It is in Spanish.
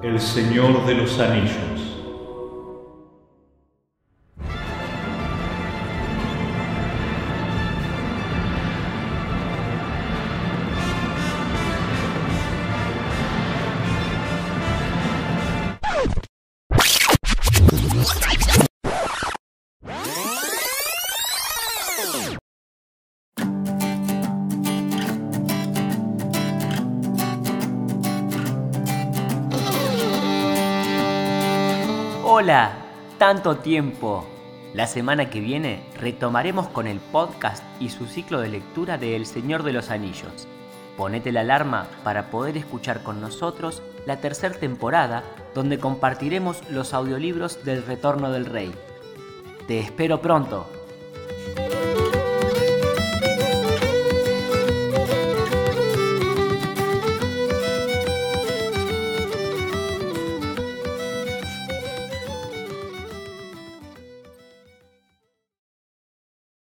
El Señor de los Anillos. Hola, tanto tiempo. La semana que viene retomaremos con el podcast y su ciclo de lectura de El Señor de los Anillos. Ponete la alarma para poder escuchar con nosotros la tercera temporada donde compartiremos los audiolibros del Retorno del Rey. Te espero pronto.